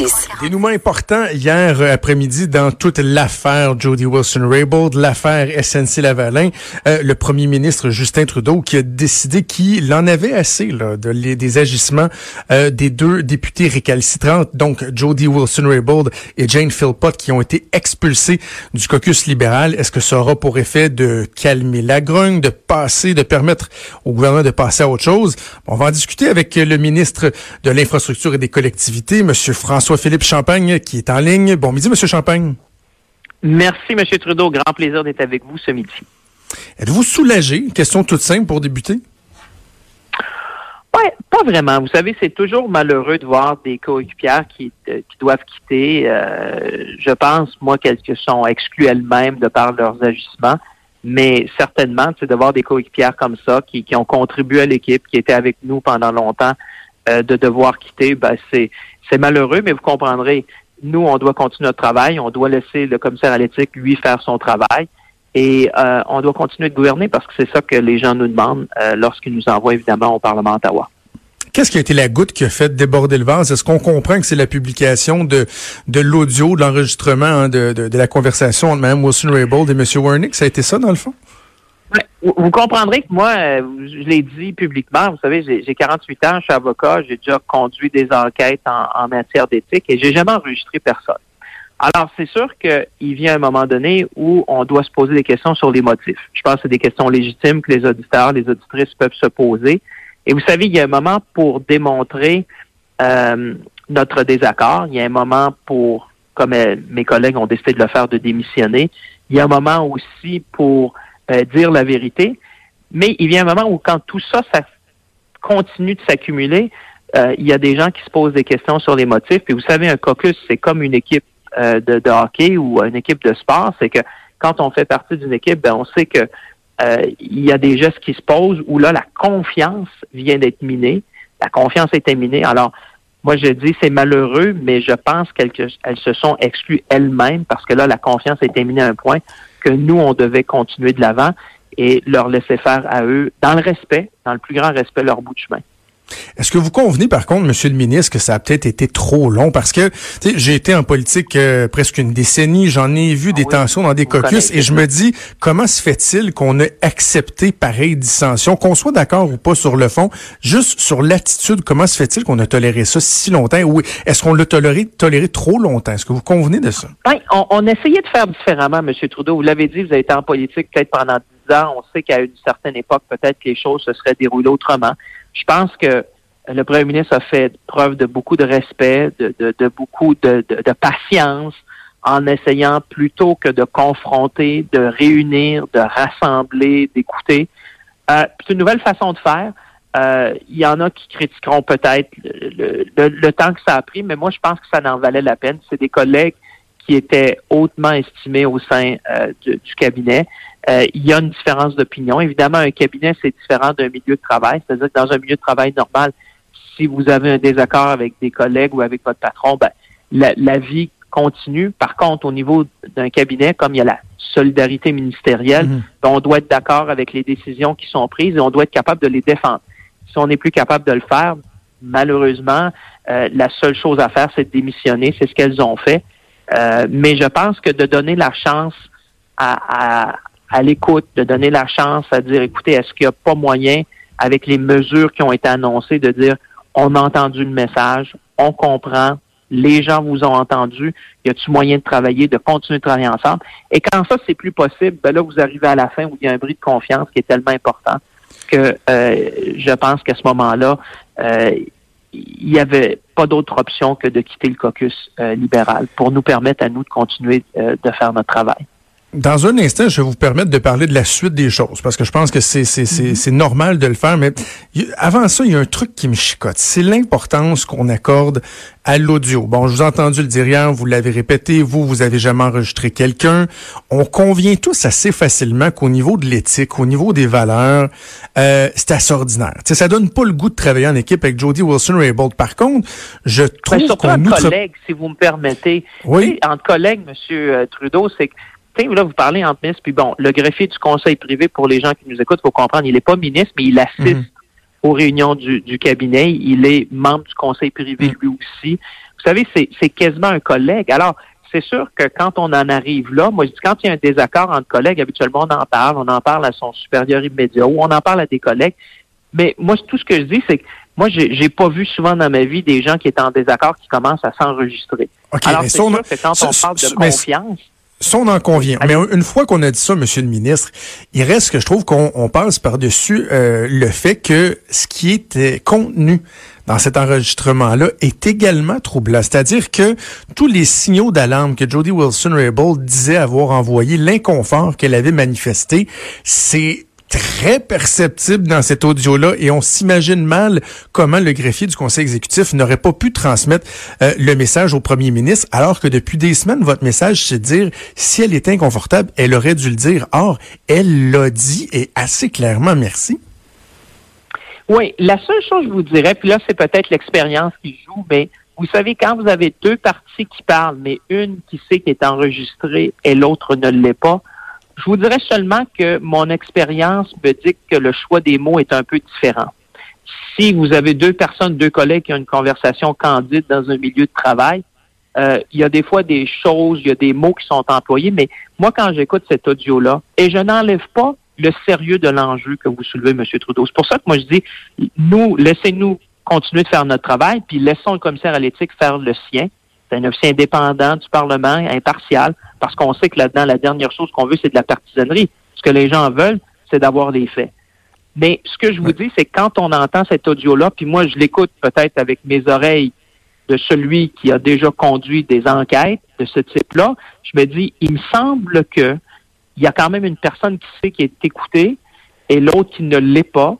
justice. Dénouement important hier après-midi dans toute l'affaire Jody Wilson-Raybould, l'affaire SNC-Lavalin. Euh, le premier ministre Justin Trudeau qui a décidé qu'il en avait assez là, de, les, des agissements euh, des deux députés récalcitrantes, donc Jody Wilson-Raybould et Jane Philpott, qui ont été expulsés du caucus libéral. Est-ce que ça aura pour effet de calmer la grogne, de passer, de permettre au gouvernement de passer à autre chose? On va en discuter avec le ministre de l'Infrastructure et des collectivités, M. François-Philippe Champagne, qui est en ligne. Bon midi, M. Champagne. Merci, M. Trudeau. Grand plaisir d'être avec vous ce midi. Êtes-vous soulagé? Question toute simple pour débuter. Oui, pas vraiment. Vous savez, c'est toujours malheureux de voir des coéquipières qui, euh, qui doivent quitter. Euh, je pense, moi, qu'elles sont exclues elles-mêmes de par leurs agissements. Mais certainement, c'est de voir des coéquipières comme ça qui, qui ont contribué à l'équipe, qui étaient avec nous pendant longtemps, euh, de devoir quitter, ben, c'est malheureux, mais vous comprendrez, nous, on doit continuer notre travail, on doit laisser le commissaire à l'éthique, lui, faire son travail. Et euh, on doit continuer de gouverner parce que c'est ça que les gens nous demandent euh, lorsqu'ils nous envoient évidemment au Parlement Ottawa. Qu'est-ce qui a été la goutte qui a fait déborder le vase? Est-ce qu'on comprend que c'est la publication de, l'audio, de l'enregistrement hein, de, de, la conversation entre Mme Wilson-Raybould et M. Wernick? Ça a été ça, dans le fond? Vous comprendrez que moi, euh, je l'ai dit publiquement, vous savez, j'ai 48 ans, je suis avocat, j'ai déjà conduit des enquêtes en, matière d'éthique et j'ai jamais enregistré personne. Alors, c'est sûr qu'il vient un moment donné où on doit se poser des questions sur les motifs. Je pense que c'est des questions légitimes que les auditeurs, les auditrices peuvent se poser. Et vous savez, il y a un moment pour démontrer euh, notre désaccord. Il y a un moment pour, comme euh, mes collègues ont décidé de le faire, de démissionner. Il y a un moment aussi pour euh, dire la vérité. Mais il vient un moment où quand tout ça, ça continue de s'accumuler, euh, il y a des gens qui se posent des questions sur les motifs. Et vous savez, un caucus, c'est comme une équipe euh, de, hockey ou une équipe de sport. C'est que quand on fait partie d'une équipe, ben, on sait que il y a des gestes qui se posent où là, la confiance vient d'être minée. La confiance est minée. Alors, moi, je dis c'est malheureux, mais je pense qu'elles se sont exclues elles-mêmes parce que là, la confiance a été minée à un point que nous, on devait continuer de l'avant et leur laisser faire à eux, dans le respect, dans le plus grand respect, leur bout de chemin. Est-ce que vous convenez, par contre, Monsieur le ministre, que ça a peut-être été trop long? Parce que j'ai été en politique euh, presque une décennie, j'en ai vu des ah tensions dans des caucus, et je me dis, comment se fait-il qu'on ait accepté pareille dissension, qu'on soit d'accord ou pas sur le fond, juste sur l'attitude, comment se fait-il qu'on a toléré ça si longtemps? Ou est-ce qu'on l'a toléré, toléré trop longtemps? Est-ce que vous convenez de ça? Oui, on, on essayait de faire différemment, M. Trudeau. Vous l'avez dit, vous avez été en politique peut-être pendant On sait qu'à une certaine époque, peut-être que les choses se seraient déroulées autrement. Je pense que le premier ministre a fait preuve de beaucoup de respect, de, beaucoup de, patience en essayant plutôt que de confronter, de réunir, de rassembler, d'écouter. Euh, c'est une nouvelle façon de faire. Euh, il y en a qui critiqueront peut-être le, temps que ça a pris, mais moi, je pense que ça en valait la peine. C'est des collègues qui étaient hautement estimés au sein euh, du, cabinet. Euh, il y a une différence d'opinion. Évidemment, un cabinet, c'est différent d'un milieu de travail. C'est-à-dire que dans un milieu de travail normal, si vous avez un désaccord avec des collègues ou avec votre patron, ben, la, vie continue. Par contre, au niveau d'un cabinet, comme il y a la solidarité ministérielle, mhm. ben, on doit être d'accord avec les décisions qui sont prises et on doit être capable de les défendre. Si on n'est plus capable de le faire, malheureusement, euh, la seule chose à faire, c'est de démissionner. C'est ce qu'elles ont fait. Euh, mais je pense que de donner la chance à, à l'écoute, de donner la chance à dire, écoutez, est-ce qu'il n'y a pas moyen, avec les mesures qui ont été annoncées, de dire, on a entendu le message, on comprend, les gens vous ont entendu, y a-t-il moyen de travailler, de continuer de travailler ensemble? Et quand ça, c'est plus possible, ben là, vous arrivez à la fin où il y a un bris de confiance qui est tellement important que euh, je pense qu'à ce moment-là, euh, il n'y avait pas d'autre option que de quitter le caucus euh, libéral pour nous permettre à nous de continuer de faire notre travail. Dans un instant, je vais vous permettre de parler de la suite des choses, parce que je pense que c'est c'est mhm. normal de le faire, mais avant ça, il y a un truc qui me chicote. C'est l'importance qu'on accorde à l'audio. Bon, je vous ai entendu le dire hier, vous l'avez répété, vous, vous avez jamais enregistré quelqu'un. On convient tous assez facilement qu'au niveau de l'éthique, au niveau des valeurs, euh, c'est assez ordinaire. T'sais, ça donne pas le goût de travailler en équipe avec Jody Wilson-Raybould. Par contre, je trouve qu'on... entre collègues, si vous me permettez. Oui. entre collègues, Monsieur euh, Trudeau, c'est que là, vous parlez entre ministres, puis bon, le greffier du conseil privé, pour les gens qui nous écoutent, il faut comprendre, il n'est pas ministre, mais il assiste mhm. aux réunions du, cabinet. Il est membre du conseil privé mhm. lui aussi. savez, c'est quasiment un collègue. Alors, c'est sûr que quand on en arrive là, moi je dis quand il y a un désaccord entre collègues, habituellement on en parle, on en parle à son supérieur immédiat ou on en parle à des collègues. Mais moi, tout ce que je dis, c'est que moi, j'ai pas vu souvent dans ma vie des gens qui étaient en désaccord qui commencent à s'enregistrer. Alors, c'est sûr que quand on parle de confiance, ça, on en convient. Mais une fois qu'on a dit ça, Monsieur le ministre, il reste que je trouve qu'on passe par-dessus euh, le fait que ce qui est contenu dans cet enregistrement-là est également troublant. C'est-à-dire que tous les signaux d'alarme que Jody Wilson-Raybould disait avoir envoyés, l'inconfort qu'elle avait manifesté, c'est très perceptible dans cet audio-là et on s'imagine mal comment le greffier du conseil exécutif n'aurait pas pu transmettre euh, le message au premier ministre alors que depuis des semaines, votre message, c'est dire si elle est inconfortable, elle aurait dû le dire. Or, elle l'a dit et assez clairement, merci. Oui, la seule chose que je vous dirais, puis là, c'est peut-être l'expérience qui joue, mais vous savez, quand vous avez deux parties qui parlent, mais une qui sait qu'elle est enregistrée et l'autre ne l'est pas, je vous dirais seulement que mon expérience me dit que le choix des mots est un peu différent. Si vous avez deux personnes, deux collègues qui ont une conversation candide dans un milieu de travail, euh, il y a des fois des choses, il y a des mots qui sont employés, mais moi, quand j'écoute cet audio-là, et je n'enlève pas le sérieux de l'enjeu que vous soulevez, M. Trudeau. C'est pour ça que moi, je dis, nous, laissez-nous continuer de faire notre travail, puis laissons le commissaire à l'éthique faire le sien. C'est un officier indépendant du Parlement, impartial, parce qu'on sait que là-dedans, la dernière chose qu'on veut, c'est de la partisanerie. Ce que les gens veulent, c'est d'avoir des faits. Mais ce que je vous dis, c'est que quand on entend cet audio-là, puis moi, je l'écoute peut-être avec mes oreilles de celui qui a déjà conduit des enquêtes de ce type-là, je me dis, il me semble que il y a quand même une personne qui sait qui est écoutée et l'autre qui ne l'est pas.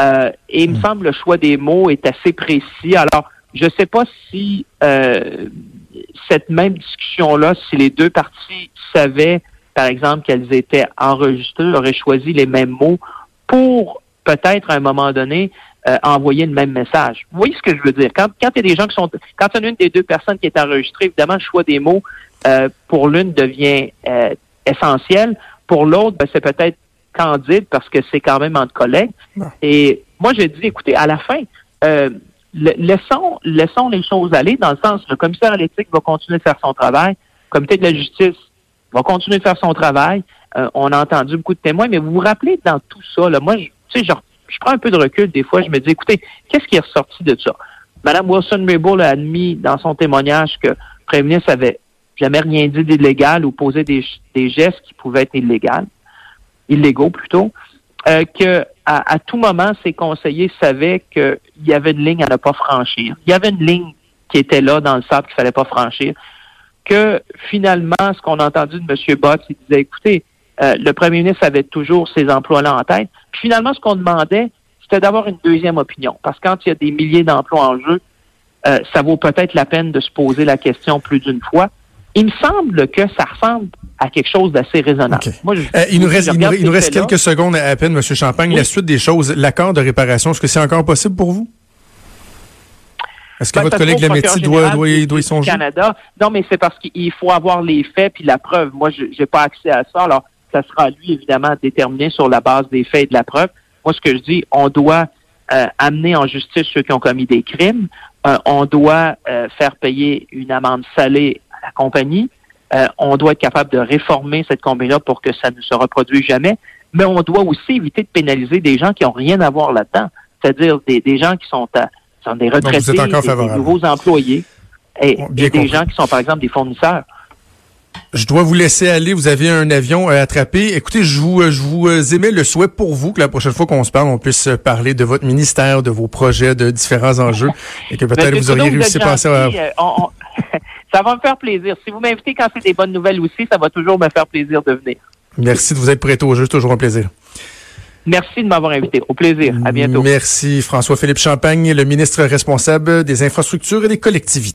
Euh, et il me hmm. semble le choix des mots est assez précis. Alors, je ne sais pas si euh, cette même discussion-là, si les deux parties savaient, par exemple, qu'elles étaient enregistrées, auraient choisi les mêmes mots pour peut-être à un moment donné euh, envoyer le même message. Vous voyez ce que je veux dire? Quand, quand il y a des gens qui sont, quand il y a une des deux personnes qui est enregistrée, évidemment, le choix des mots euh, pour l'une devient euh, essentiel. Pour l'autre, ben, c'est peut-être candide parce que c'est quand même entre collègues. Et moi, j'ai dit, écoutez, à la fin, laissons, les choses aller dans le sens le commissaire à l'éthique va continuer de faire son travail, le comité de la justice va continuer de faire son travail. Euh, on a entendu beaucoup de témoins, mais vous vous rappelez dans tout ça, moi, je, genre, je prends un peu de recul des fois, je me dis, écoutez, qu'est-ce qui est ressorti de ça? Madame Wilson-Raybould a admis dans son témoignage que le premier ministre avait jamais rien dit d'illégal ou posé des gestes qui pouvaient être illégaux, illégaux plutôt. Euh, que à, tout moment, ses conseillers savaient qu'il y avait une ligne à ne pas franchir. Il y avait une ligne qui était là dans le sable qu'il fallait pas franchir. Que finalement, ce qu'on a entendu de M. Bott, il disait, écoutez, euh, le premier ministre avait toujours ces emplois-là en tête. Puis finalement, ce qu'on demandait, c'était d'avoir une deuxième opinion. Parce que quand il y a des milliers d'emplois en jeu, euh, ça vaut peut-être la peine de se poser la question plus d'une fois. Il me semble que ça ressemble à quelque chose d'assez raisonnable. Euh, il nous reste, il nous, reste quelques secondes à peine, M. Champagne. La suite des choses, l'accord de réparation, est-ce que c'est encore possible pour vous? Est-ce que ben, votre collègue Lametti doit, doit, doit y songer? Canada. Non, mais c'est parce qu'il faut avoir les faits puis la preuve. Moi, je n'ai pas accès à ça. Alors, ça sera lui, évidemment, déterminé sur la base des faits et de la preuve. Moi, ce que je dis, on doit euh, amener en justice ceux qui ont commis des crimes. Euh, on doit faire payer une amende salée la compagnie. Euh, on doit être capable de réformer cette compagnie-là pour que ça ne se reproduise jamais. Mais on doit aussi éviter de pénaliser des gens qui n'ont rien à voir là-dedans. C'est-à-dire des, gens qui sont, à, sont des retraités, des, nouveaux employés et, des gens qui sont, par exemple, des fournisseurs. Je dois vous laisser aller. Vous avez un avion à attraper. Écoutez, je vous, je vous euh, émets le souhait pour vous que la prochaine fois qu'on se parle, on puisse parler de votre ministère, de vos projets, de différents enjeux, et que peut-être vous auriez réussi à passer à... Euh, ça va me faire plaisir. Si vous m'invitez quand c'est des bonnes nouvelles aussi, ça va toujours me faire plaisir de venir. Merci de vous être prêté au jeu. C'est toujours un plaisir. Merci de m'avoir invité. Au plaisir. À bientôt. Merci. François-Philippe Champagne, le ministre responsable des infrastructures et des collectivités.